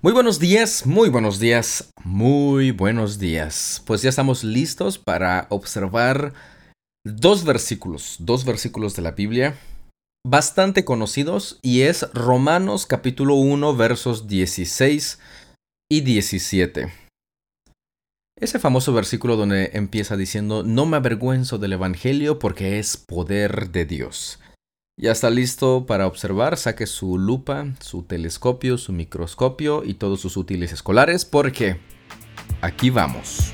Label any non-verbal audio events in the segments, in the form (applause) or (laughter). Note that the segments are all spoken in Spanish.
Muy buenos días, muy buenos días, muy buenos días. Pues ya estamos listos para observar dos versículos, dos versículos de la Biblia bastante conocidos y es Romanos capítulo 1 versos 16 y 17. Ese famoso versículo donde empieza diciendo, no me avergüenzo del Evangelio porque es poder de Dios. Ya está listo para observar, saque su lupa, su telescopio, su microscopio y todos sus útiles escolares porque aquí vamos.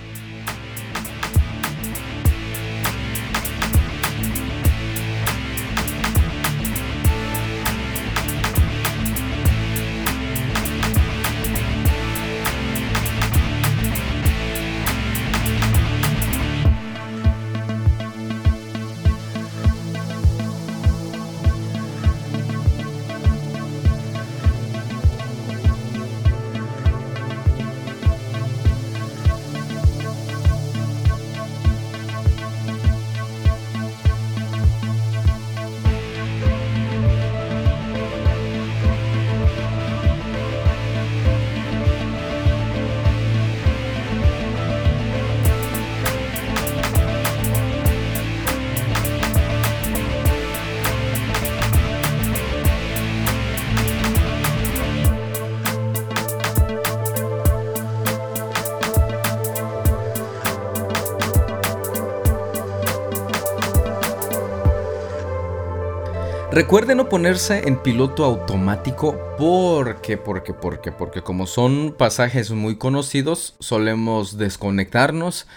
Recuerde no ponerse en piloto automático porque, porque, porque, porque como son pasajes muy conocidos, solemos desconectarnos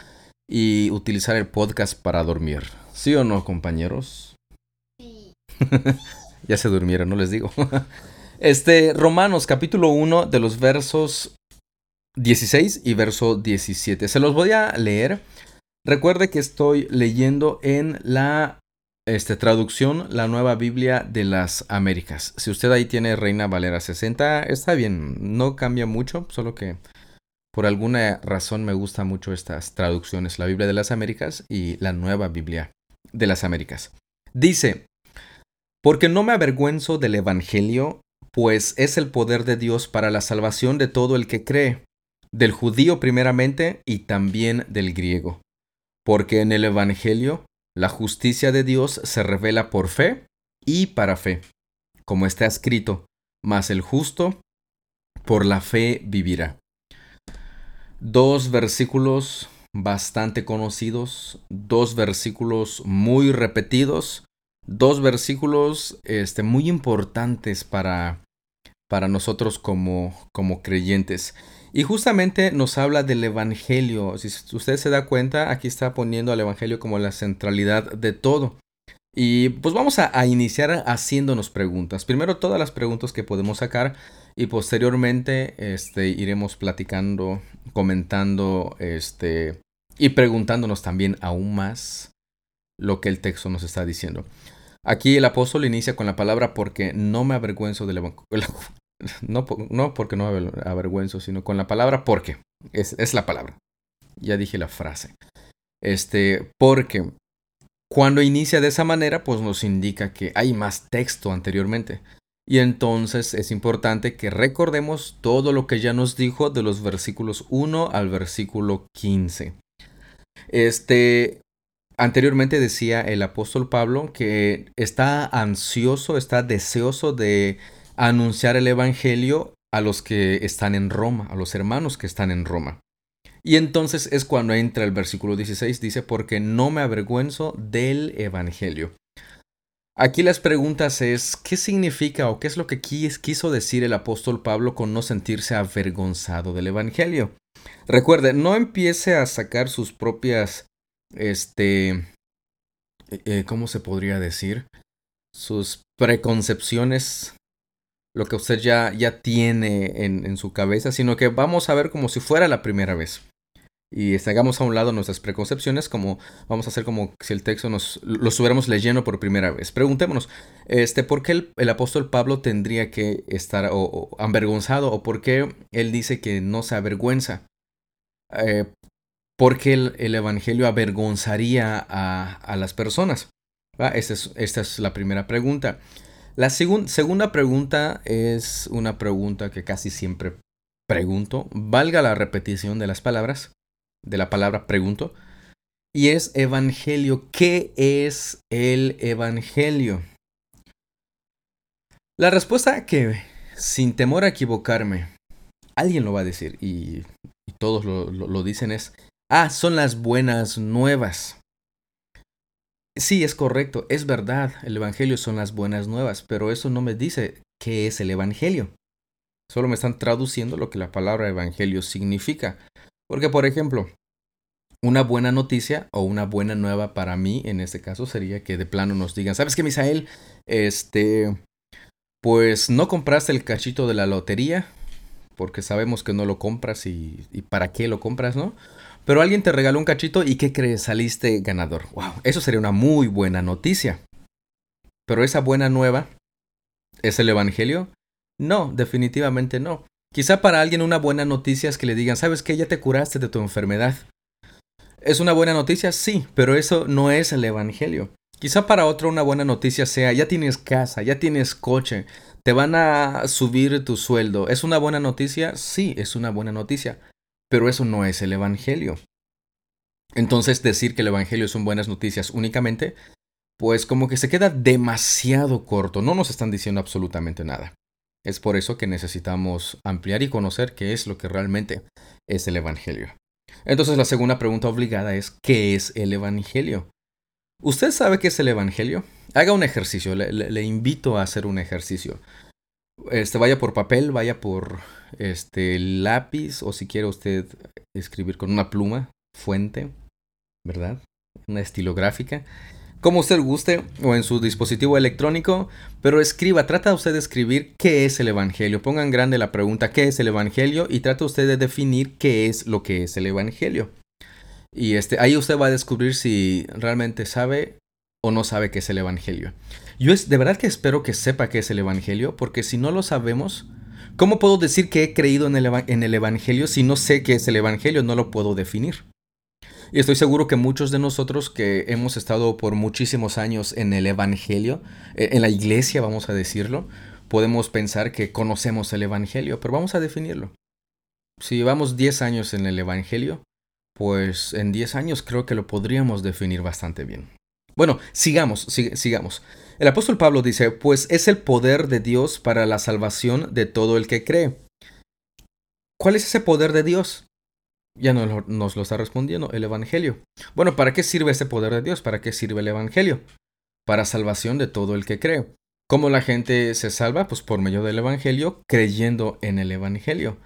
y utilizar el podcast para dormir. ¿Sí o no, compañeros? Sí. (laughs) ya se durmieron, no les digo. (laughs) este, Romanos capítulo 1 de los versos 16 y verso 17. Se los voy a leer. Recuerde que estoy leyendo en la este, traducción, la nueva Biblia de las Américas. Si usted ahí tiene Reina Valera 60, está bien, no cambia mucho, solo que por alguna razón me gustan mucho estas traducciones, la Biblia de las Américas y la nueva Biblia de las Américas. Dice, porque no me avergüenzo del Evangelio, pues es el poder de Dios para la salvación de todo el que cree, del judío primeramente y también del griego. Porque en el Evangelio la justicia de Dios se revela por fe y para fe, como está escrito, mas el justo por la fe vivirá. Dos versículos bastante conocidos, dos versículos muy repetidos, dos versículos este, muy importantes para, para nosotros como, como creyentes. Y justamente nos habla del Evangelio. Si usted se da cuenta, aquí está poniendo al Evangelio como la centralidad de todo. Y pues vamos a, iniciar haciéndonos preguntas. Primero todas las preguntas que podemos sacar y posteriormente este, iremos platicando, comentando este, y preguntándonos también aún más lo que el texto nos está diciendo. Aquí el apóstol inicia con la palabra porque no me avergüenzo del. (laughs) No, no porque no avergüenzo, sino con la palabra porque. Es, es la palabra. Ya dije la frase. Este, porque cuando inicia de esa manera, pues nos indica que hay más texto anteriormente. Y entonces es importante que recordemos todo lo que ya nos dijo de los versículos 1 al versículo 15. Este, anteriormente decía el apóstol Pablo que está ansioso, está deseoso de anunciar el Evangelio a los que están en Roma, a los hermanos que están en Roma. Y entonces es cuando entra el versículo 16, dice, porque no me avergüenzo del Evangelio. Aquí las preguntas es, ¿qué significa o qué es lo que quiso decir el apóstol Pablo con no sentirse avergonzado del Evangelio? Recuerde, no empiece a sacar sus propias, este, eh, eh, ¿cómo se podría decir? Sus preconcepciones lo que usted ya, ya tiene en, su cabeza, sino que vamos a ver como si fuera la primera vez. Y hagamos a un lado nuestras preconcepciones, como vamos a hacer como si el texto nos lo estuviéramos leyendo por primera vez. Preguntémonos, este, ¿por qué el, apóstol Pablo tendría que estar o, avergonzado? ¿O por qué él dice que no se avergüenza? Eh, ¿Por qué el, evangelio avergonzaría a, las personas? Esta es, esta es la primera pregunta. La segunda pregunta es una pregunta que casi siempre pregunto, valga la repetición de las palabras, de la palabra pregunto, y es evangelio. ¿Qué es el evangelio? La respuesta que, sin temor a equivocarme, alguien lo va a decir y, todos lo dicen es, ah, son las buenas nuevas. Sí, es correcto, es verdad, el Evangelio son las buenas nuevas, pero eso no me dice qué es el Evangelio. Solo me están traduciendo lo que la palabra Evangelio significa. Porque, por ejemplo, una buena noticia o una buena nueva para mí, en este caso, sería que de plano nos digan, ¿sabes qué, Misael? Este, pues no compraste el cachito de la lotería, porque sabemos que no lo compras y, y para qué lo compras, ¿no? Pero alguien te regaló un cachito y ¿qué crees? Saliste ganador. ¡Wow! Eso sería una muy buena noticia. Pero esa buena nueva, ¿es el Evangelio? No, definitivamente no. Quizá para alguien una buena noticia es que le digan, ¿sabes qué? Ya te curaste de tu enfermedad. ¿Es una buena noticia? Sí, pero eso no es el Evangelio. Quizá para otro una buena noticia sea, ya tienes casa, ya tienes coche, te van a subir tu sueldo. ¿Es una buena noticia? Sí, es una buena noticia. Pero eso no es el Evangelio. Entonces decir que el Evangelio son buenas noticias únicamente, pues como que se queda demasiado corto, no nos están diciendo absolutamente nada. Es por eso que necesitamos ampliar y conocer qué es lo que realmente es el Evangelio. Entonces la segunda pregunta obligada es, ¿qué es el Evangelio? ¿Usted sabe qué es el Evangelio? Haga un ejercicio, le, le invito a hacer un ejercicio. Este, vaya por papel, vaya por este lápiz o si quiere usted escribir con una pluma, fuente, ¿verdad? Una estilográfica. Como usted guste o en su dispositivo electrónico, pero escriba, trata usted de escribir qué es el Evangelio. Pongan grande la pregunta qué es el Evangelio y trata usted de definir qué es lo que es el Evangelio. Y este, ahí usted va a descubrir si realmente sabe o no sabe qué es el Evangelio. Yo es, de verdad que espero que sepa qué es el Evangelio, porque si no lo sabemos, ¿cómo puedo decir que he creído en el, Evangelio si no sé qué es el Evangelio? No lo puedo definir. Y estoy seguro que muchos de nosotros que hemos estado por muchísimos años en el Evangelio, e, en la iglesia vamos a decirlo, podemos pensar que conocemos el Evangelio, pero vamos a definirlo. Si llevamos 10 años en el Evangelio, pues en 10 años creo que lo podríamos definir bastante bien. Bueno, sigamos, sigamos. El apóstol Pablo dice, pues es el poder de Dios para la salvación de todo el que cree. ¿Cuál es ese poder de Dios? Ya nos lo, está respondiendo el Evangelio. Bueno, ¿para qué sirve ese poder de Dios? ¿Para qué sirve el Evangelio? Para salvación de todo el que cree. ¿Cómo la gente se salva? Pues por medio del Evangelio, creyendo en el Evangelio.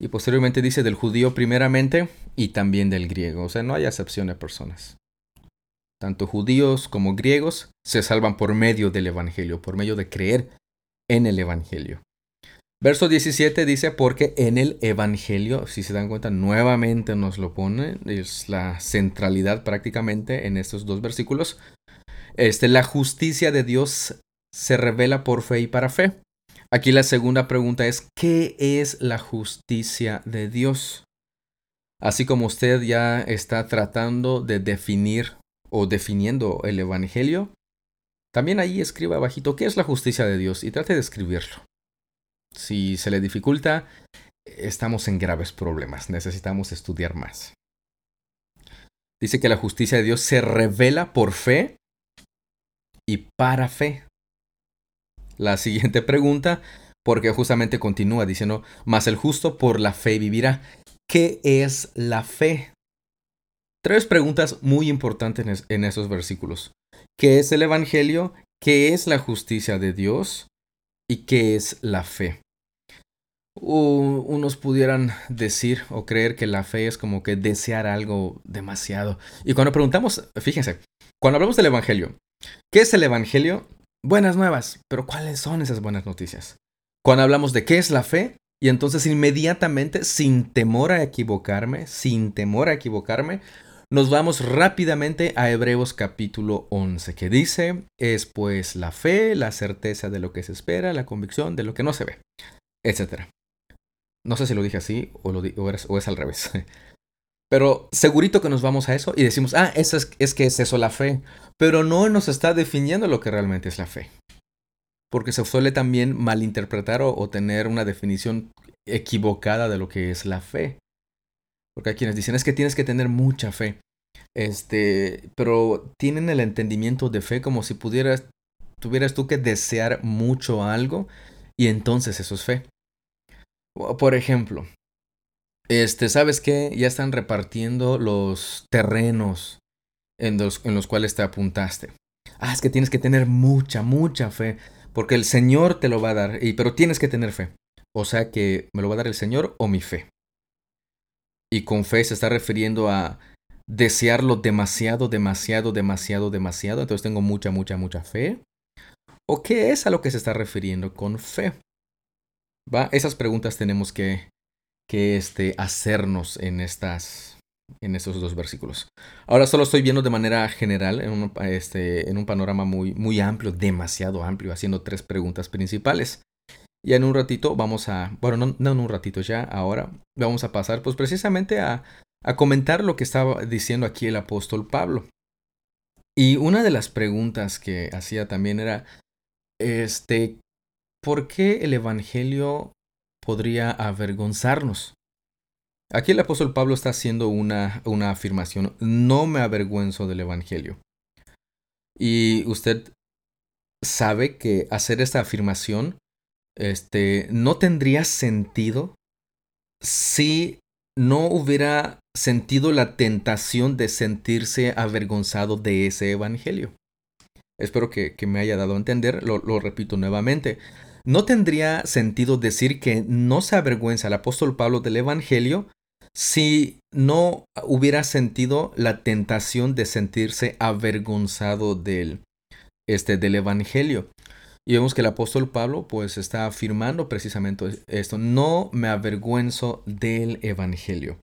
Y posteriormente dice del judío primeramente y también del griego. O sea, no hay acepción de personas tanto judíos como griegos, se salvan por medio del Evangelio, por medio de creer en el Evangelio. Verso 17 dice, porque en el Evangelio, si se dan cuenta, nuevamente nos lo pone, es la centralidad prácticamente en estos dos versículos. Este, la justicia de Dios se revela por fe y para fe. Aquí la segunda pregunta es, ¿qué es la justicia de Dios? Así como usted ya está tratando de definir o definiendo el Evangelio, también ahí escriba bajito qué es la justicia de Dios y trate de escribirlo. Si se le dificulta, estamos en graves problemas, necesitamos estudiar más. Dice que la justicia de Dios se revela por fe y para fe. La siguiente pregunta, porque justamente continúa diciendo, mas el justo por la fe vivirá. ¿Qué es la fe? Tres preguntas muy importantes en esos versículos. ¿Qué es el Evangelio? ¿Qué es la justicia de Dios? ¿Y qué es la fe? unos pudieran decir o creer que la fe es como que desear algo demasiado. Y cuando preguntamos, fíjense, cuando hablamos del Evangelio, ¿qué es el Evangelio? Buenas nuevas, pero ¿cuáles son esas buenas noticias? Cuando hablamos de qué es la fe, y entonces inmediatamente, sin temor a equivocarme, sin temor a equivocarme, nos vamos rápidamente a Hebreos capítulo 11, que dice, es pues la fe, la certeza de lo que se espera, la convicción de lo que no se ve, etc. No sé si lo dije así o, lo o, es, al revés. (laughs) Pero segurito que nos vamos a eso y decimos, ah, eso es, es que es eso la fe. Pero no nos está definiendo lo que realmente es la fe. porque se suele también malinterpretar o, tener una definición equivocada de lo que es la fe. Porque hay quienes dicen es que tienes que tener mucha fe. Este, pero tienen el entendimiento de fe como si pudieras, tuvieras tú que desear mucho algo y entonces eso es fe. Por ejemplo, este, ¿sabes qué? Ya están repartiendo los terrenos en los, en los cuales te apuntaste. Ah, es que tienes que tener mucha, mucha fe, porque el Señor te lo va a dar, y, pero tienes que tener fe. O sea que me lo va a dar el Señor o mi fe. Y con fe se está refiriendo a desearlo demasiado, demasiado, demasiado, demasiado. Entonces tengo mucha, mucha, mucha fe. ¿O qué es a lo que se está refiriendo con fe? ¿Va? Esas preguntas tenemos que, que este, hacernos en estas en esos dos versículos. Ahora solo estoy viendo de manera general, en un, este, en un panorama muy, muy amplio, demasiado amplio, haciendo tres preguntas principales. Y en un ratito vamos a, bueno, no, no en un ratito ya, ahora vamos a pasar pues precisamente a, a comentar lo que estaba diciendo aquí el apóstol Pablo. Y una de las preguntas que hacía también era, este, ¿por qué el Evangelio podría avergonzarnos? Aquí el apóstol Pablo está haciendo una, una afirmación, no me avergüenzo del Evangelio. Y usted sabe que hacer esta afirmación este, no tendría sentido si no hubiera sentido la tentación de sentirse avergonzado de ese evangelio. Espero que, me haya dado a entender, lo, lo, repito nuevamente. No tendría sentido decir que no se avergüenza el apóstol Pablo del evangelio si no hubiera sentido la tentación de sentirse avergonzado del, este, del evangelio. Y vemos que el apóstol Pablo pues está afirmando precisamente esto, no me avergüenzo del evangelio.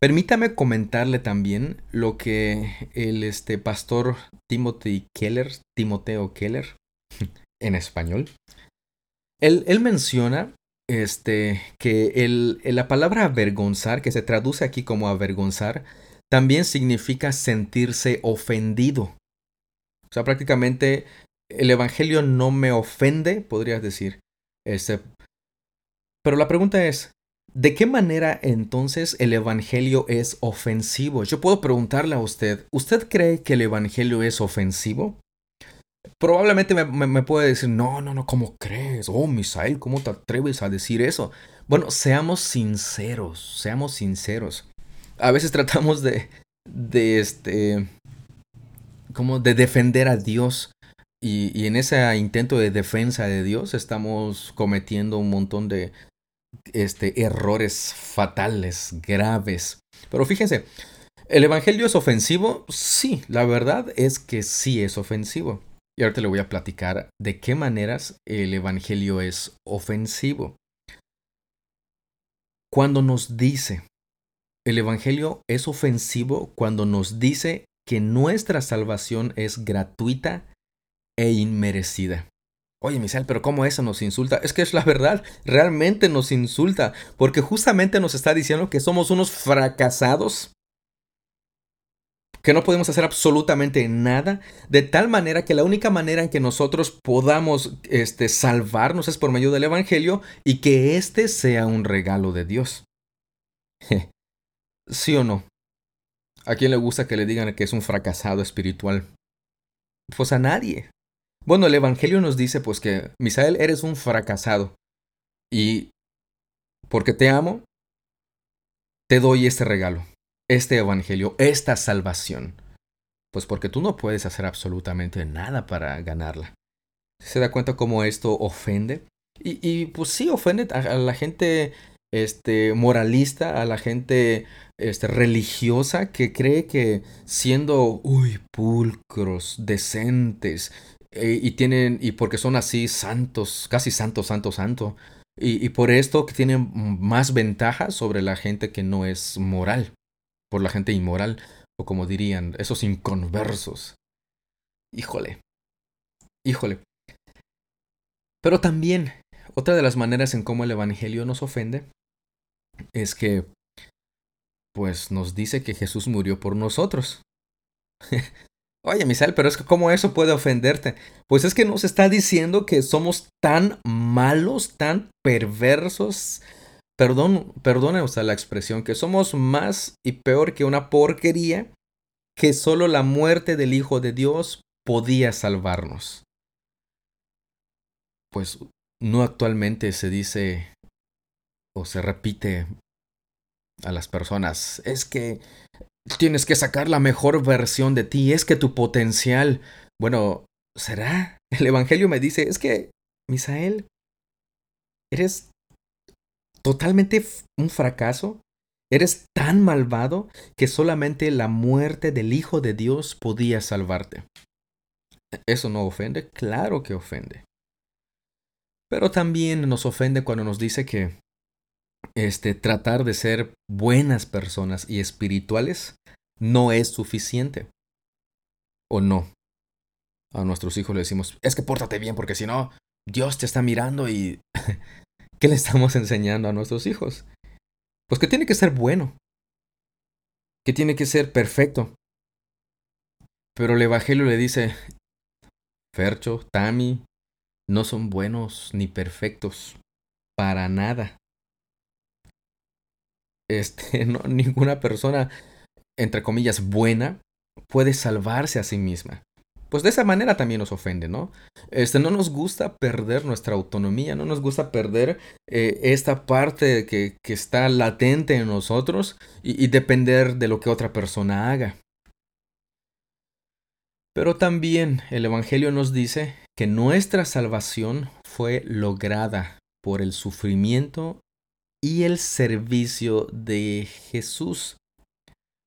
Permítame comentarle también lo que el este, pastor Timothy Keller, Timoteo Keller, (laughs) en español, él, él menciona este, que el, la palabra avergonzar, que se traduce aquí como avergonzar, también significa sentirse ofendido. O sea, prácticamente el Evangelio no me ofende, podrías decir. Este, pero la pregunta es, ¿de qué manera entonces el Evangelio es ofensivo? Yo puedo preguntarle a usted, ¿usted cree que el Evangelio es ofensivo? Probablemente me, puede decir, no, no, no, ¿cómo crees? Oh, Misael, ¿cómo te atreves a decir eso? Bueno, seamos sinceros, seamos sinceros. A veces tratamos de, de este, como de defender a Dios y, en ese intento de defensa de Dios estamos cometiendo un montón de este, errores fatales, graves. Pero fíjense, ¿el Evangelio es ofensivo? Sí, la verdad es que sí es ofensivo. Y ahorita le voy a platicar de qué maneras el Evangelio es ofensivo. Cuando nos dice, el Evangelio es ofensivo cuando nos dice que nuestra salvación es gratuita e inmerecida. Oye, Misael, pero ¿cómo eso nos insulta? Es que es la verdad, realmente nos insulta, porque justamente nos está diciendo que somos unos fracasados, que no podemos hacer absolutamente nada, de tal manera que la única manera en que nosotros podamos este, salvarnos es por medio del Evangelio y que éste sea un regalo de Dios. ¿Sí o no? ¿A quién le gusta que le digan que es un fracasado espiritual? Pues a nadie. Bueno, el Evangelio nos dice pues que, Misael, eres un fracasado. Y porque te amo, te doy este regalo, este Evangelio, esta salvación. Pues porque tú no puedes hacer absolutamente nada para ganarla. ¿Se da cuenta cómo esto ofende? Y, y pues sí, ofende a, la gente este, moralista, a la gente este, religiosa que cree que siendo, uy, pulcros, decentes, eh, y tienen, y porque son así santos, casi santo, santo, santo. Y, y por esto que tienen más ventajas sobre la gente que no es moral, por la gente inmoral, o como dirían, esos inconversos. Híjole, híjole. Pero también, otra de las maneras en cómo el Evangelio nos ofende es que, pues nos dice que Jesús murió por nosotros. (laughs) Oye, Misael, pero es que ¿cómo eso puede ofenderte? Pues es que nos está diciendo que somos tan malos, tan perversos. Perdón, perdone usted la expresión, que somos más y peor que una porquería que solo la muerte del Hijo de Dios podía salvarnos. Pues no actualmente se dice o se repite a las personas, es que tienes que sacar la mejor versión de ti, es que tu potencial, bueno, ¿será? El Evangelio me dice, es que, Misael, eres totalmente un fracaso, eres tan malvado que solamente la muerte del Hijo de Dios podía salvarte. ¿Eso no ofende? Claro que ofende. Pero también nos ofende cuando nos dice que este, tratar de ser buenas personas y espirituales no es suficiente. ¿O no? A nuestros hijos le decimos, es que pórtate bien porque si no, Dios te está mirando y... (laughs) ¿Qué le estamos enseñando a nuestros hijos? Pues que tiene que ser bueno. Que tiene que ser perfecto. Pero el Evangelio le dice, Fercho, Tami, no son buenos ni perfectos. Para nada este, (laughs) no, ninguna persona, entre comillas, buena puede salvarse a sí misma. Pues de esa manera también nos ofende, ¿no? Este, no nos gusta perder nuestra autonomía, no nos gusta perder eh, esta parte que, que, está latente en nosotros y, y depender de lo que otra persona haga. Pero también el Evangelio nos dice que nuestra salvación fue lograda por el sufrimiento y el servicio de Jesús.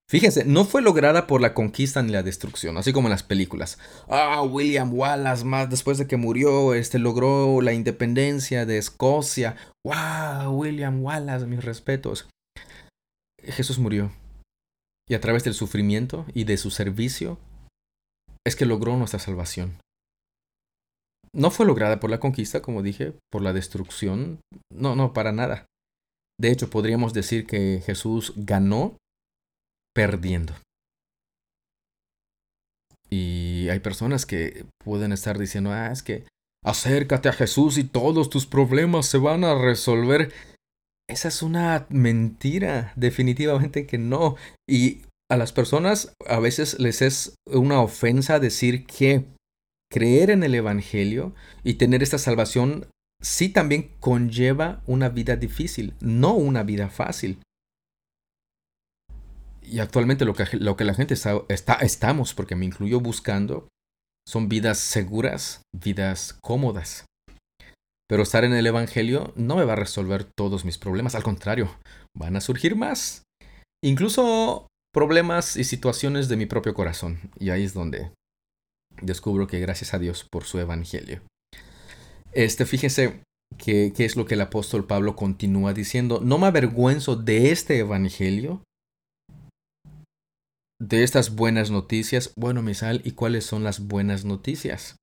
Fíjense, no fue lograda por la conquista ni la destrucción, así como en las películas. Ah, William Wallace, más después de que murió, este logró la independencia de Escocia. Wow, William Wallace, mis respetos. Jesús murió. Y a través del sufrimiento y de su servicio es que logró nuestra salvación. No fue lograda por la conquista, como dije, por la destrucción. No, no, para nada. De hecho, podríamos decir que Jesús ganó perdiendo. Y hay personas que pueden estar diciendo, ah, es que acércate a Jesús y todos tus problemas se van a resolver. Esa es una mentira, definitivamente que no. Y a las personas a veces les es una ofensa decir que creer en el Evangelio y tener esta salvación sí también conlleva una vida difícil, no una vida fácil. Y actualmente lo que, lo que la gente está, está, estamos, porque me incluyo buscando, son vidas seguras, vidas cómodas. Pero estar en el Evangelio no me va a resolver todos mis problemas, al contrario, van a surgir más. Incluso problemas y situaciones de mi propio corazón. Y ahí es donde descubro que gracias a Dios por su Evangelio. Este, fíjese que, es lo que el apóstol Pablo continúa diciendo. No me avergüenzo de este evangelio, de estas buenas noticias. Bueno, Misal, ¿y cuáles son las buenas noticias?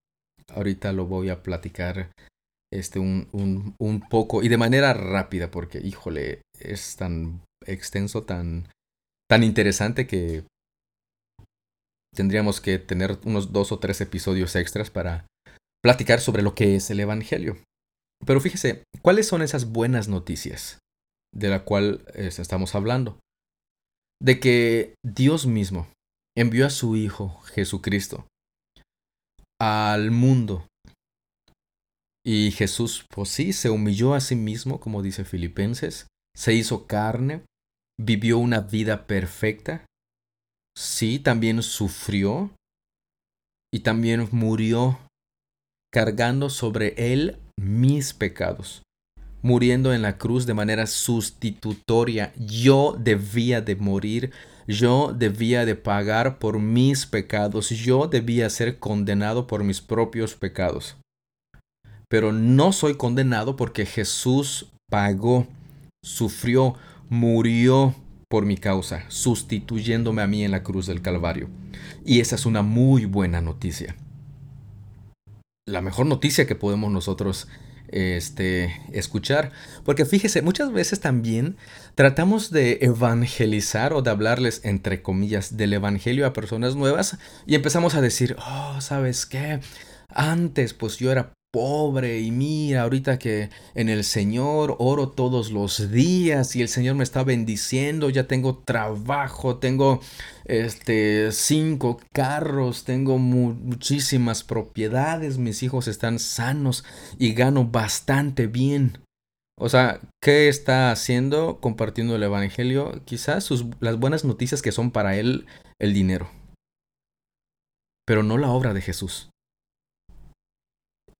Ahorita lo voy a platicar este, un, un, un poco y de manera rápida, porque, híjole, es tan extenso, tan, tan interesante que tendríamos que tener unos dos o tres episodios extras para platicar sobre lo que es el Evangelio. Pero fíjese, ¿cuáles son esas buenas noticias de la cual estamos hablando? De que Dios mismo envió a su Hijo Jesucristo al mundo. Y Jesús, pues sí, se humilló a sí mismo, como dice Filipenses, se hizo carne, vivió una vida perfecta, sí, también sufrió y también murió cargando sobre él mis pecados, muriendo en la cruz de manera sustitutoria. Yo debía de morir, yo debía de pagar por mis pecados, yo debía ser condenado por mis propios pecados. Pero no soy condenado porque Jesús pagó, sufrió, murió por mi causa, sustituyéndome a mí en la cruz del Calvario. Y esa es una muy buena noticia la mejor noticia que podemos nosotros este, escuchar. Porque fíjese, muchas veces también tratamos de evangelizar o de hablarles, entre comillas, del evangelio a personas nuevas y empezamos a decir, oh, ¿sabes qué? Antes pues yo era pobre y mira ahorita que en el Señor oro todos los días y el Señor me está bendiciendo, ya tengo trabajo, tengo este cinco carros, tengo muchísimas propiedades, mis hijos están sanos y gano bastante bien. O sea, ¿qué está haciendo compartiendo el evangelio? Quizás sus, las buenas noticias que son para él el dinero, pero no la obra de Jesús.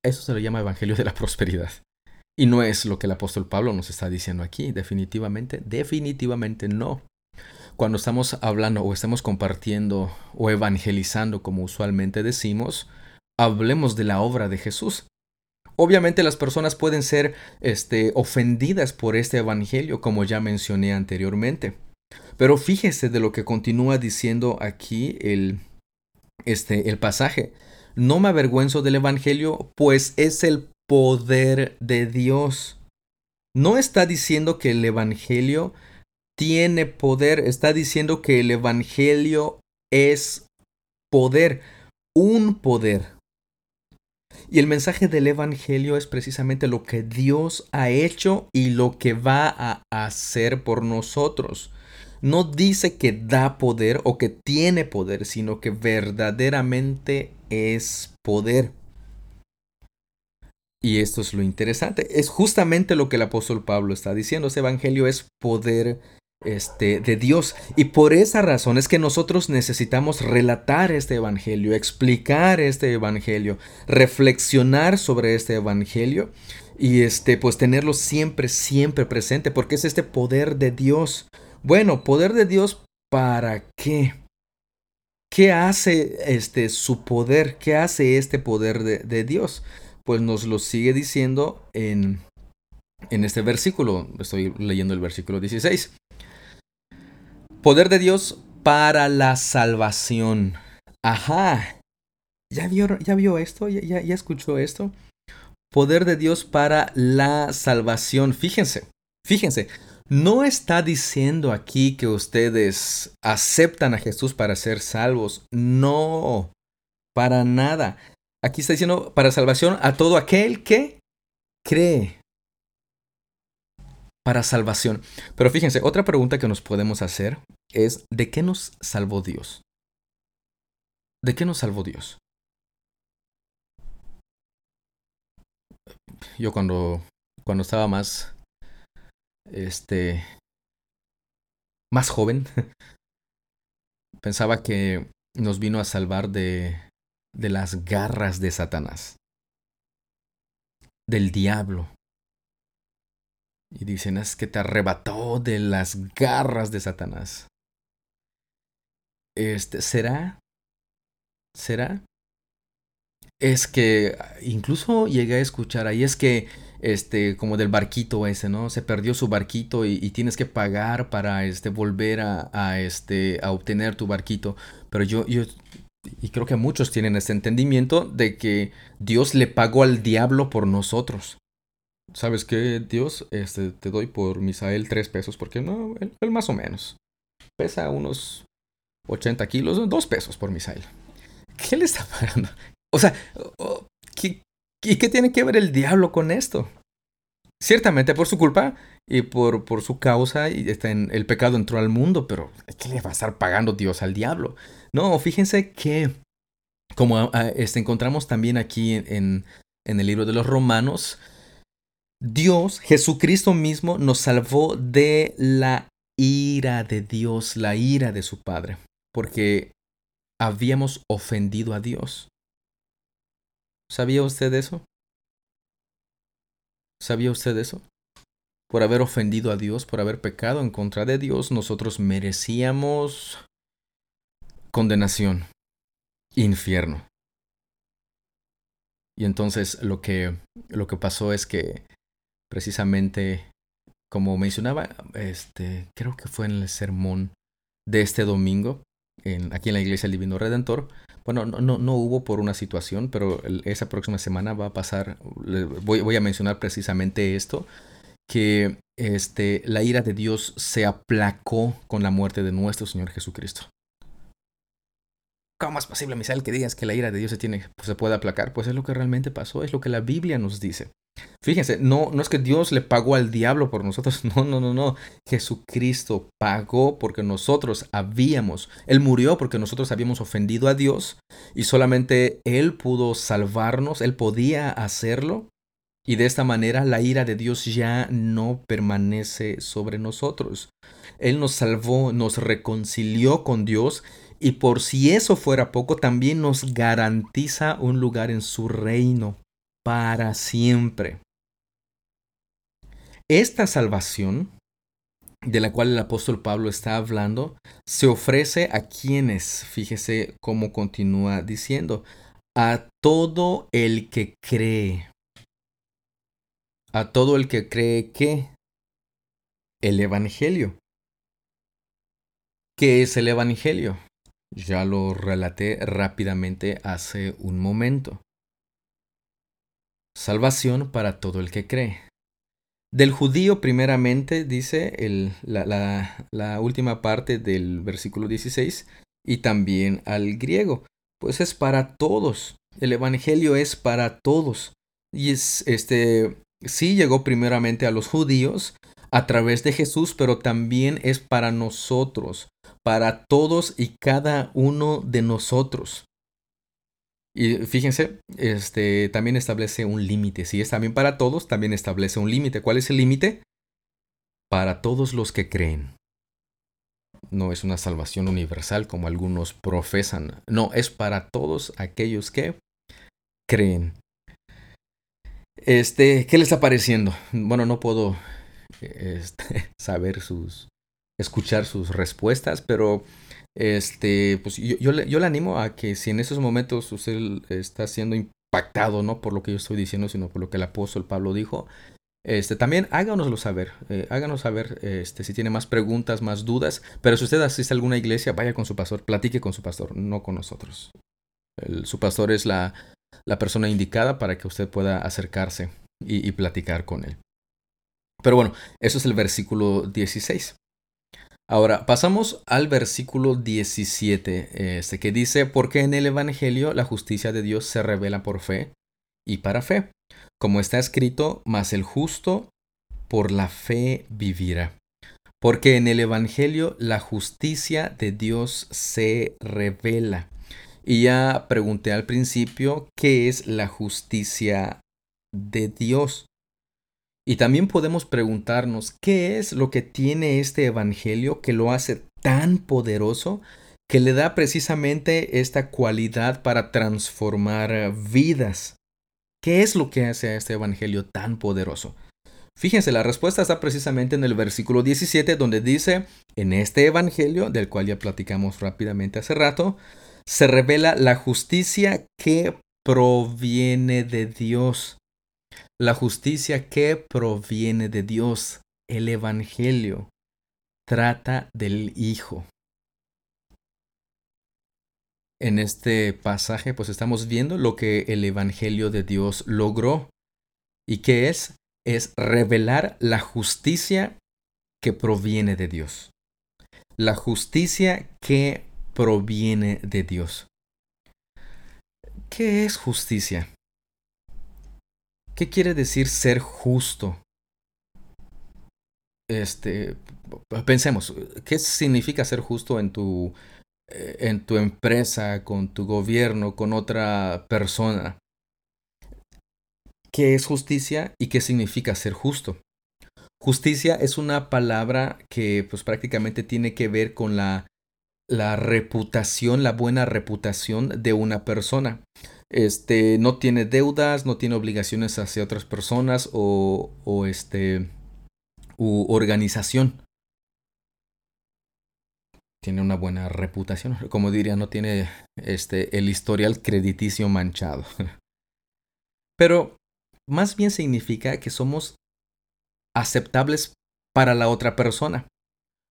Eso se le llama Evangelio de la Prosperidad. Y no es lo que el apóstol Pablo nos está diciendo aquí, definitivamente, definitivamente no. Cuando estamos hablando o estamos compartiendo o evangelizando, como usualmente decimos, hablemos de la obra de Jesús. Obviamente las personas pueden ser este, ofendidas por este evangelio, como ya mencioné anteriormente. Pero fíjese de lo que continúa diciendo aquí el, este, el pasaje. No me avergüenzo del Evangelio, pues es el poder de Dios. No está diciendo que el Evangelio tiene poder, está diciendo que el Evangelio es poder, un poder. Y el mensaje del Evangelio es precisamente lo que Dios ha hecho y lo que va a hacer por nosotros no dice que da poder o que tiene poder, sino que verdaderamente es poder. Y esto es lo interesante. Es justamente lo que el apóstol Pablo está diciendo. Ese evangelio es poder este, de Dios. Y por esa razón es que nosotros necesitamos relatar este evangelio, explicar este evangelio, reflexionar sobre este evangelio y este, pues tenerlo siempre, siempre presente, porque es este poder de Dios. Bueno, poder de Dios, ¿para qué? ¿Qué hace este su poder? ¿Qué hace este poder de, Dios? Pues nos lo sigue diciendo en, en este versículo. Estoy leyendo el versículo 16. Poder de Dios para la salvación. Ajá. ¿Ya vio, ya vio esto? ¿Ya, ya, ya escuchó esto? Poder de Dios para la salvación. Fíjense, fíjense, no está diciendo aquí que ustedes aceptan a Jesús para ser salvos. No, para nada. Aquí está diciendo para salvación a todo aquel que cree. Para salvación. Pero fíjense, otra pregunta que nos podemos hacer es, ¿de qué nos salvó Dios? ¿De qué nos salvó Dios? Yo cuando, cuando estaba más este, más joven, (laughs) pensaba que nos vino a salvar de, de las garras de Satanás, del diablo. Y dicen, es que te arrebató de las garras de Satanás. Este, ¿será? ¿Será? Es que incluso llegué a escuchar ahí, es que este, como del barquito ese, ¿no? Se perdió su barquito y, tienes que pagar para, este, volver a, este, a obtener tu barquito. Pero yo, yo, y creo que muchos tienen este entendimiento de que Dios le pagó al diablo por nosotros. ¿Sabes qué, Dios? Este, te doy por Misael tres pesos, porque no, él, más o menos. Pesa unos 80 kilos, dos pesos por Misael. ¿Qué le está pagando? O sea, ¿qué, ¿Y qué tiene que ver el diablo con esto? Ciertamente por su culpa y por, por su causa, y está en, el pecado entró al mundo, pero ¿qué le va a estar pagando Dios al diablo? No, fíjense que, como este, encontramos también aquí en, en el libro de los Romanos, Dios, Jesucristo mismo, nos salvó de la ira de Dios, la ira de su Padre, porque habíamos ofendido a Dios. ¿Sabía usted eso? ¿Sabía usted eso? Por haber ofendido a Dios, por haber pecado en contra de Dios, nosotros merecíamos condenación, infierno. Y entonces lo que, lo que pasó es que precisamente, como mencionaba, este, creo que fue en el sermón de este domingo, en, aquí en la iglesia del Divino Redentor, bueno, no, no, hubo por una situación, pero esa próxima semana va a pasar, voy, a mencionar precisamente esto, que este, la ira de Dios se aplacó con la muerte de nuestro Señor Jesucristo. ¿Cómo es posible, Misael, que digas que la ira de Dios se, tiene, pues, se puede aplacar? Pues es lo que realmente pasó, es lo que la Biblia nos dice. Fíjense, no, no es que Dios le pagó al diablo por nosotros, (laughs) no, no, no, no. Jesucristo pagó porque nosotros habíamos, Él murió porque nosotros habíamos ofendido a Dios y solamente Él pudo salvarnos, Él podía hacerlo. Y de esta manera la ira de Dios ya no permanece sobre nosotros. Él nos salvó, nos reconcilió con Dios y por si eso fuera poco, también nos garantiza un lugar en su reino para siempre. Esta salvación de la cual el apóstol Pablo está hablando se ofrece a quienes, fíjese cómo continúa diciendo, a todo el que cree. A todo el que cree que el Evangelio. ¿Qué es el Evangelio? Ya lo relaté rápidamente hace un momento. Salvación para todo el que cree. Del judío primeramente dice el, la, la, última parte del versículo 16 y también al griego. Pues es para todos. El Evangelio es para todos. Y es este sí llegó primeramente a los judíos a través de Jesús, pero también es para nosotros para todos y cada uno de nosotros. Y fíjense, este también establece un límite. Si es también para todos, también establece un límite. ¿Cuál es el límite? Para todos los que creen. No es una salvación universal como algunos profesan. No, es para todos aquellos que creen. Este, ¿qué les está pareciendo? Bueno, no puedo este, (laughs) saber sus escuchar sus respuestas, pero este, pues yo, le, yo, le, animo a que si en esos momentos usted está siendo impactado, no por lo que yo estoy diciendo, sino por lo que el apóstol Pablo dijo, este, también háganoslo saber, eh, háganos saber este, si tiene más preguntas, más dudas, pero si usted asiste a alguna iglesia, vaya con su pastor, platique con su pastor, no con nosotros. su pastor es la, la, persona indicada para que usted pueda acercarse y platicar con él. Pero bueno, eso es el versículo 16. Ahora, pasamos al versículo 17, este, que dice, porque en el Evangelio la justicia de Dios se revela por fe y para fe, como está escrito, mas el justo por la fe vivirá. Porque en el Evangelio la justicia de Dios se revela. Y ya pregunté al principio, ¿qué es la justicia de Dios? Y también podemos preguntarnos, ¿qué es lo que tiene este Evangelio que lo hace tan poderoso, que le da precisamente esta cualidad para transformar vidas? ¿Qué es lo que hace a este Evangelio tan poderoso? Fíjense, la respuesta está precisamente en el versículo 17 donde dice, en este Evangelio, del cual ya platicamos rápidamente hace rato, se revela la justicia que proviene de Dios la justicia que proviene de Dios, el Evangelio, trata del Hijo. En este pasaje pues estamos viendo lo que el Evangelio de Dios logró. ¿Y qué es? Es revelar la justicia que proviene de Dios. La justicia que proviene de Dios. ¿Qué es justicia? ¿Qué quiere decir ser justo? Este, pensemos, ¿qué significa ser justo en tu, eh, en tu empresa, con tu gobierno, con otra persona? ¿Qué es justicia y qué significa ser justo? Justicia es una palabra que pues prácticamente tiene que ver con la, la reputación, la buena reputación de una persona este, no tiene deudas, no tiene obligaciones hacia otras personas o, o este, u organización. Tiene una buena reputación, como diría, no tiene este, el historial crediticio manchado. (laughs) Pero más bien significa que somos aceptables para la otra persona.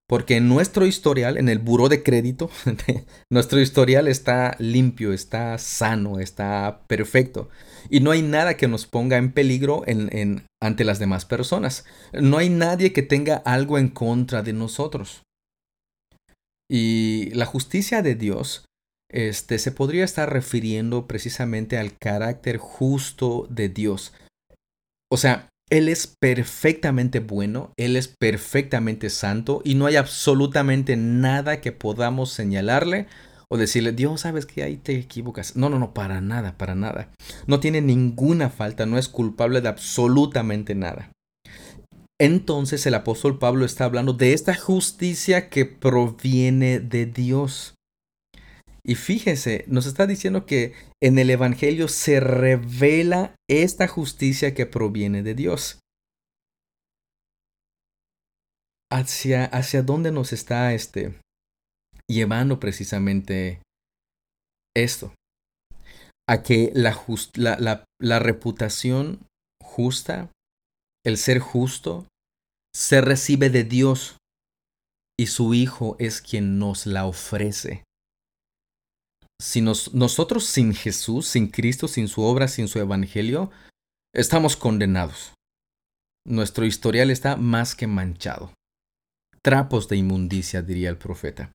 Porque en nuestro historial, en el buro de crédito, (laughs) nuestro historial está limpio, está sano, está perfecto. Y no hay nada que nos ponga en peligro en, ante las demás personas. No hay nadie que tenga algo en contra de nosotros. Y la justicia de Dios este, se podría estar refiriendo precisamente al carácter justo de Dios. O sea, él es perfectamente bueno, Él es perfectamente santo y no hay absolutamente nada que podamos señalarle o decirle, Dios, sabes que ahí te equivocas. No, no, no, para nada, para nada. No tiene ninguna falta, no es culpable de absolutamente nada. Entonces el apóstol Pablo está hablando de esta justicia que proviene de Dios. Y fíjese, nos está diciendo que en el Evangelio se revela esta justicia que proviene de Dios. ¿Hacia, hacia dónde nos está este, llevando precisamente esto? A que la, la, la reputación justa, el ser justo, se recibe de Dios y su Hijo es quien nos la ofrece si nosotros sin Jesús, sin Cristo, sin su obra, sin su evangelio, estamos condenados. Nuestro historial está más que manchado. Trapos de inmundicia, diría el profeta.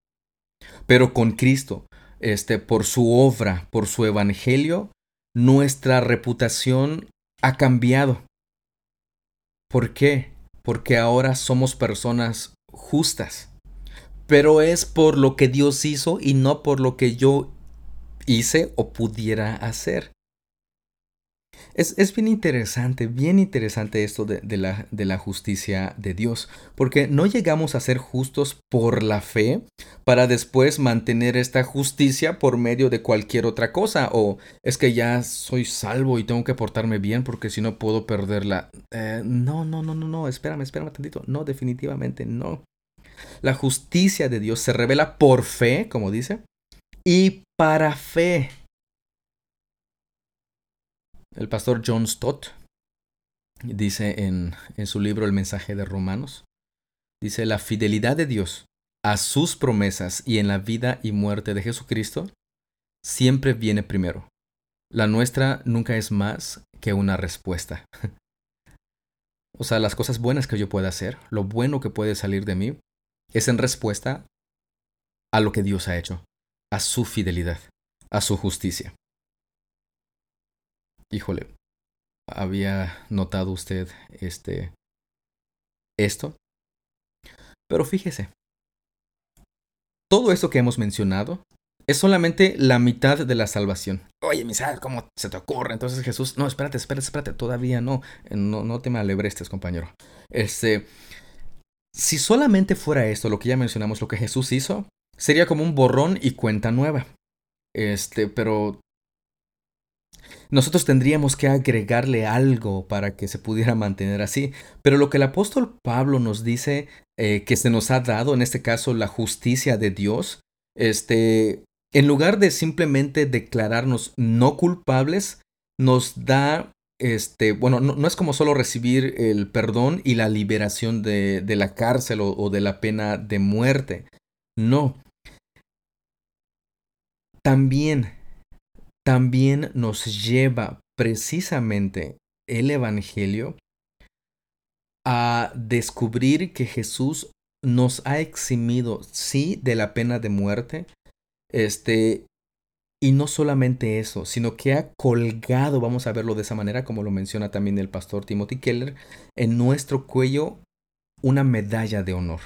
Pero con Cristo, este, por su obra, por su evangelio, nuestra reputación ha cambiado. ¿Por qué? Porque ahora somos personas justas. Pero es por lo que Dios hizo y no por lo que yo hice o pudiera hacer. Es, es, bien interesante, bien interesante esto de, de, la, de, la, justicia de Dios, porque no llegamos a ser justos por la fe para después mantener esta justicia por medio de cualquier otra cosa, o es que ya soy salvo y tengo que portarme bien porque si no puedo perderla. Eh, no, no, no, no, no, espérame, espérame tantito, no, definitivamente no. La justicia de Dios se revela por fe, como dice, y para fe. El pastor John Stott dice en, en su libro El mensaje de Romanos, dice, la fidelidad de Dios a sus promesas y en la vida y muerte de Jesucristo siempre viene primero. La nuestra nunca es más que una respuesta. (laughs) o sea, las cosas buenas que yo pueda hacer, lo bueno que puede salir de mí, es en respuesta a lo que Dios ha hecho a su fidelidad, a su justicia. Híjole, ¿había notado usted este esto? Pero fíjese, todo esto que hemos mencionado es solamente la mitad de la salvación. Oye, Misal, ¿cómo se te ocurre? Entonces Jesús, no, espérate, espérate, espérate, todavía no, no, no te me alebrestes, compañero. Este, si solamente fuera esto, lo que ya mencionamos, lo que Jesús hizo, sería como un borrón y cuenta nueva. Este, pero nosotros tendríamos que agregarle algo para que se pudiera mantener así. Pero lo que el apóstol Pablo nos dice eh, que se nos ha dado, en este caso la justicia de Dios, este, en lugar de simplemente declararnos no culpables, nos da, este, bueno, no, es como solo recibir el perdón y la liberación de, de la cárcel o de la pena de muerte. No, también, también nos lleva precisamente el Evangelio a descubrir que Jesús nos ha eximido, sí, de la pena de muerte, este, y no solamente eso, sino que ha colgado, vamos a verlo de esa manera, como lo menciona también el pastor Timothy Keller, en nuestro cuello una medalla de honor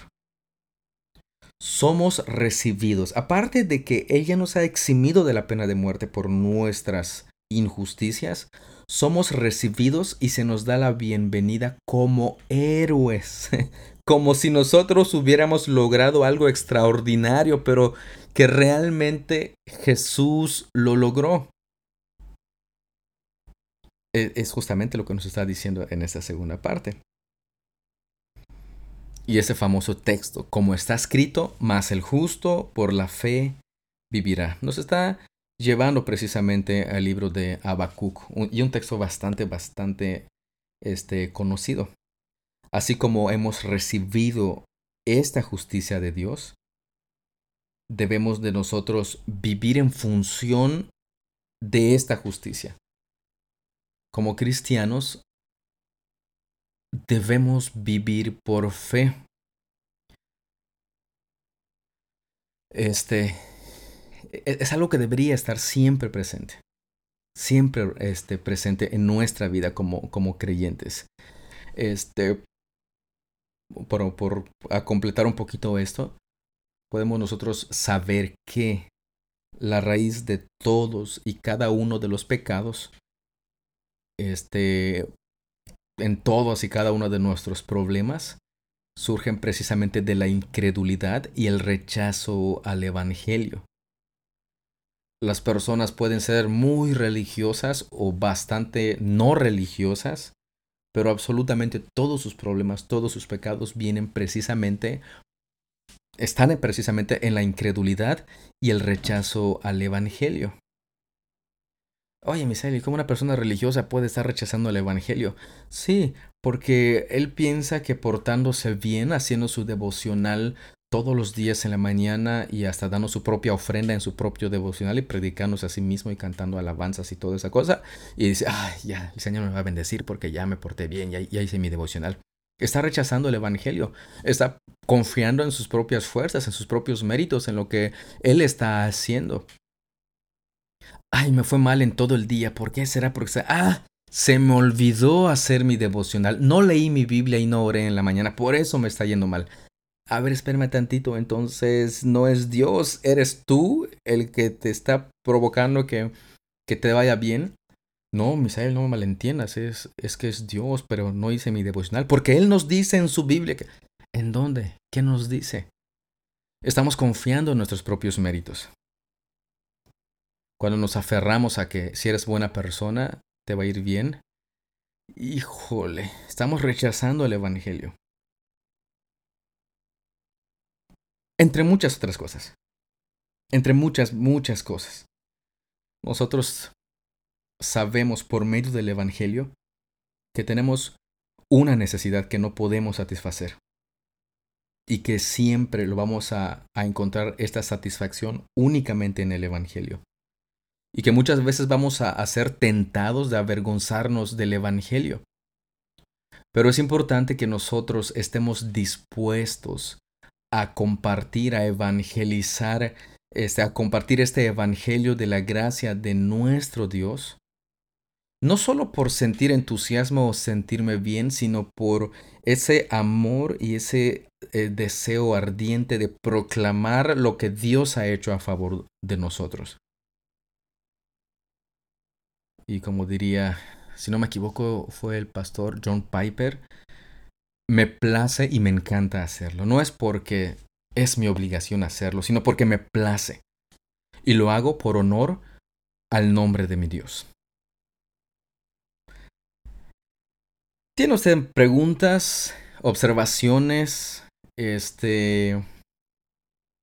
somos recibidos. Aparte de que ella nos ha eximido de la pena de muerte por nuestras injusticias, somos recibidos y se nos da la bienvenida como héroes, (laughs) como si nosotros hubiéramos logrado algo extraordinario, pero que realmente Jesús lo logró. E, es justamente lo que nos está diciendo en esta segunda parte. Y ese famoso texto, como está escrito, más el justo por la fe vivirá. Nos está llevando precisamente al libro de Habacuc y un texto bastante, bastante este, conocido. Así como hemos recibido esta justicia de Dios, debemos de nosotros vivir en función de esta justicia. Como cristianos, debemos vivir por fe. Este e-, es algo que debería estar siempre presente. Siempre este, presente en nuestra vida como, como creyentes. Este, por, por a completar un poquito esto, podemos nosotros saber que la raíz de todos y cada uno de los pecados, este, en todos y cada uno de nuestros problemas, surgen precisamente de la incredulidad y el rechazo al Evangelio. Las personas pueden ser muy religiosas o bastante no religiosas, pero absolutamente todos sus problemas, todos sus pecados vienen precisamente están precisamente en la incredulidad y el rechazo al Evangelio. Oye, Misael, ¿cómo una persona religiosa puede estar rechazando el Evangelio? Sí, porque él piensa que portándose bien, haciendo su devocional todos los días en la mañana y hasta dando su propia ofrenda en su propio devocional y predicándose a sí mismo y cantando alabanzas y toda esa cosa. Y dice, ay, ya, el Señor me va a bendecir porque ya me porté bien, ya, ya hice mi devocional. Está rechazando el Evangelio, está confiando en sus propias fuerzas, en sus propios méritos, en lo que Él está haciendo. Ay, me fue mal en todo el día. ¿Por qué será? Porque ah, se me olvidó hacer mi devocional. No leí mi Biblia y no oré en la mañana. Por eso me está yendo mal. A ver, espérame tantito. Entonces, no es Dios, eres tú el que te está provocando que, que te vaya bien. No, Misael, no me malentiendas, es, es que es Dios, pero no hice mi devocional, porque Él nos dice en su Biblia. ¿En dónde? ¿Qué nos dice? Estamos confiando en nuestros propios méritos. Cuando nos aferramos a que si eres buena persona, te va a ir bien. Híjole, estamos rechazando el Evangelio. Entre muchas otras cosas. Entre muchas, muchas cosas. Nosotros sabemos por medio del Evangelio que tenemos una necesidad que no podemos satisfacer y que siempre lo vamos a, encontrar esta satisfacción únicamente en el Evangelio. Y que muchas veces vamos a, ser tentados de avergonzarnos del Evangelio. Pero es importante que nosotros estemos dispuestos a compartir, a evangelizar, este, a compartir este evangelio de la gracia de nuestro Dios no solo por sentir entusiasmo o sentirme bien, sino por ese amor y ese eh, deseo ardiente de proclamar lo que Dios ha hecho a favor de nosotros. Y como diría, si no me equivoco, fue el pastor John Piper, me place y me encanta hacerlo. No es porque es mi obligación hacerlo, sino porque me place. Y lo hago por honor al nombre de mi Dios. ¿Tiene usted preguntas, observaciones? Este.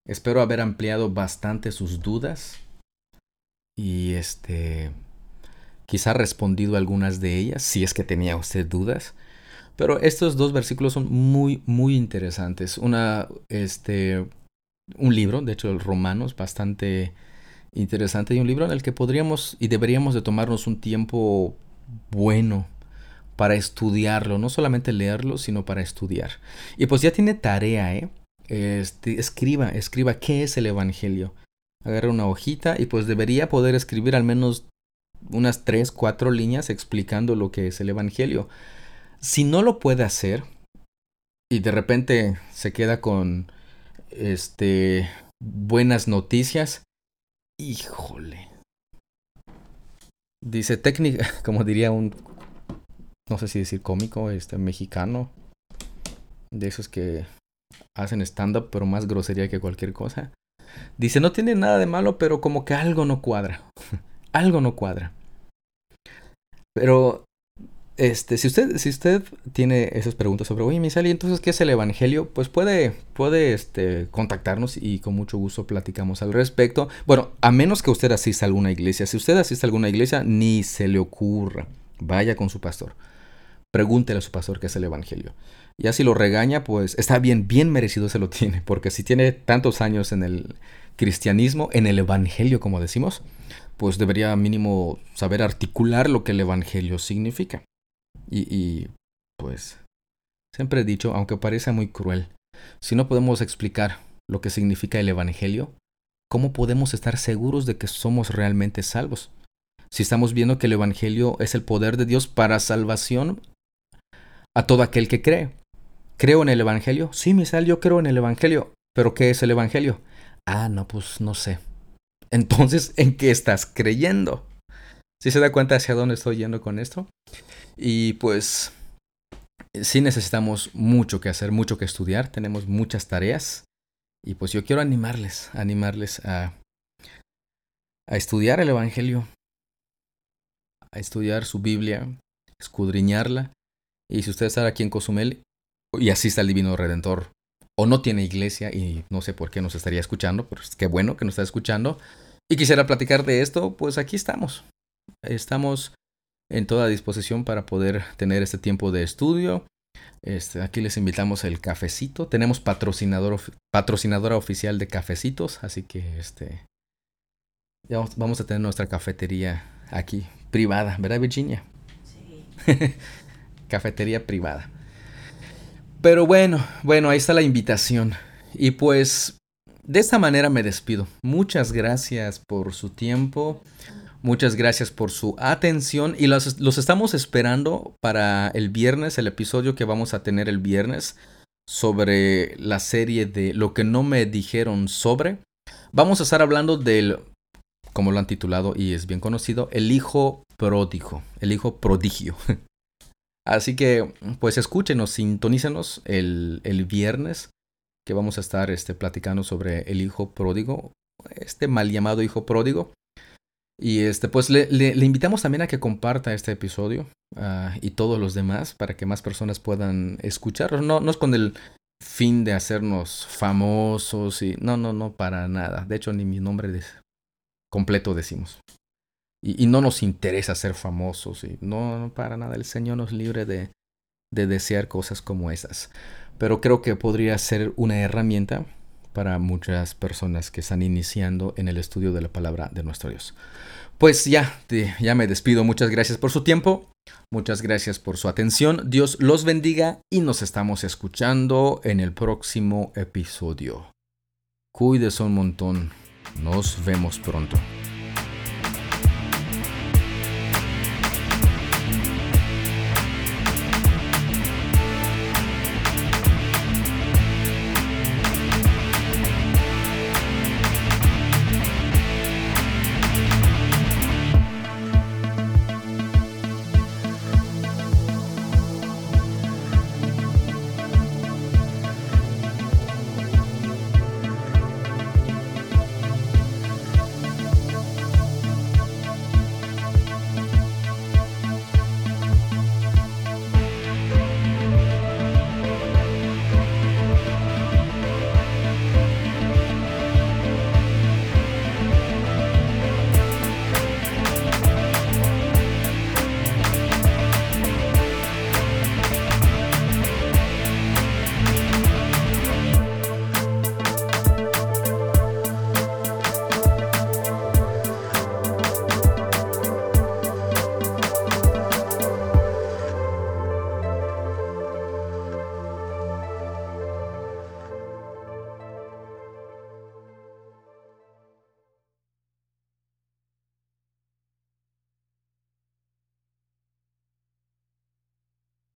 Espero haber ampliado bastante sus dudas. Y este. Quizá respondido algunas de ellas, si es que tenía usted dudas. Pero estos dos versículos son muy, muy interesantes. Una, este. Un libro, de hecho, el Romanos, bastante interesante. Y un libro en el que podríamos y deberíamos de tomarnos un tiempo bueno para estudiarlo, no solamente leerlo, sino para estudiar. Y pues ya tiene tarea, ¿eh? Este, escriba, escriba qué es el Evangelio. Agarra una hojita y pues debería poder escribir al menos unas tres, cuatro líneas explicando lo que es el Evangelio. Si no lo puede hacer y de repente se queda con este buenas noticias, híjole. Dice técnica, (laughs) como diría un no sé si decir cómico, este mexicano, de esos que hacen stand-up, pero más grosería que cualquier cosa. Dice, no tiene nada de malo, pero como que algo no cuadra. (laughs) algo no cuadra. Pero, este, si usted, si usted tiene esas preguntas sobre, oye, Misali, entonces, ¿qué es el Evangelio? Pues puede, puede, este, contactarnos y con mucho gusto platicamos al respecto. Bueno, a menos que usted asista a alguna iglesia. Si usted asiste a alguna iglesia, ni se le ocurra. Vaya con su pastor pregúntele a su pastor qué es el Evangelio. Ya si lo regaña, pues está bien, bien merecido se lo tiene, porque si tiene tantos años en el cristianismo, en el Evangelio, como decimos, pues debería mínimo saber articular lo que el Evangelio significa. Y, pues siempre he dicho, aunque parezca muy cruel, si no podemos explicar lo que significa el Evangelio, ¿cómo podemos estar seguros de que somos realmente salvos? Si estamos viendo que el Evangelio es el poder de Dios para salvación a todo aquel que cree. ¿Creo en el Evangelio? Sí, Misal, yo creo en el Evangelio. ¿Pero qué es el Evangelio? Ah, no, pues no sé. Entonces, ¿en qué estás creyendo? ¿Sí se da cuenta hacia dónde estoy yendo con esto? Y pues sí necesitamos mucho que hacer, mucho que estudiar, tenemos muchas tareas. Y pues yo quiero animarles, animarles a, a estudiar el Evangelio, a estudiar su Biblia, escudriñarla. Y si usted está aquí en Cozumel y asiste al Divino Redentor, o no tiene iglesia y no sé por qué nos estaría escuchando, pero qué bueno que nos está escuchando, y quisiera platicar de esto, pues aquí estamos. Estamos en toda disposición para poder tener este tiempo de estudio. Este, aquí les invitamos el cafecito. Tenemos patrocinador, patrocinadora oficial de cafecitos, así que este, ya vamos a tener nuestra cafetería aquí, privada, ¿verdad Virginia? Sí. (laughs) cafetería privada. Pero bueno, bueno, ahí está la invitación. Y pues de esta manera me despido. Muchas gracias por su tiempo. Muchas gracias por su atención y los, los, estamos esperando para el viernes, el episodio que vamos a tener el viernes sobre la serie de Lo que no me dijeron sobre. Vamos a estar hablando del, como lo han titulado y es bien conocido, el hijo pródigo, el hijo prodigio. (laughs) Así que, pues escúchenos, sintonícenos el, el viernes que vamos a estar este, platicando sobre el hijo pródigo, este mal llamado hijo pródigo. Y este, pues le, le, invitamos también a que comparta este episodio uh, y todos los demás para que más personas puedan escucharlos. No, no es con el fin de hacernos famosos y no, no, no, para nada. De hecho, ni mi nombre de, completo decimos. Y, no nos interesa ser famosos. Y no, para nada. El Señor nos libre de, de desear cosas como esas. Pero creo que podría ser una herramienta para muchas personas que están iniciando en el estudio de la palabra de nuestro Dios. Pues ya, ya me despido. Muchas gracias por su tiempo. Muchas gracias por su atención. Dios los bendiga y nos estamos escuchando en el próximo episodio. Cuídese un montón. Nos vemos pronto.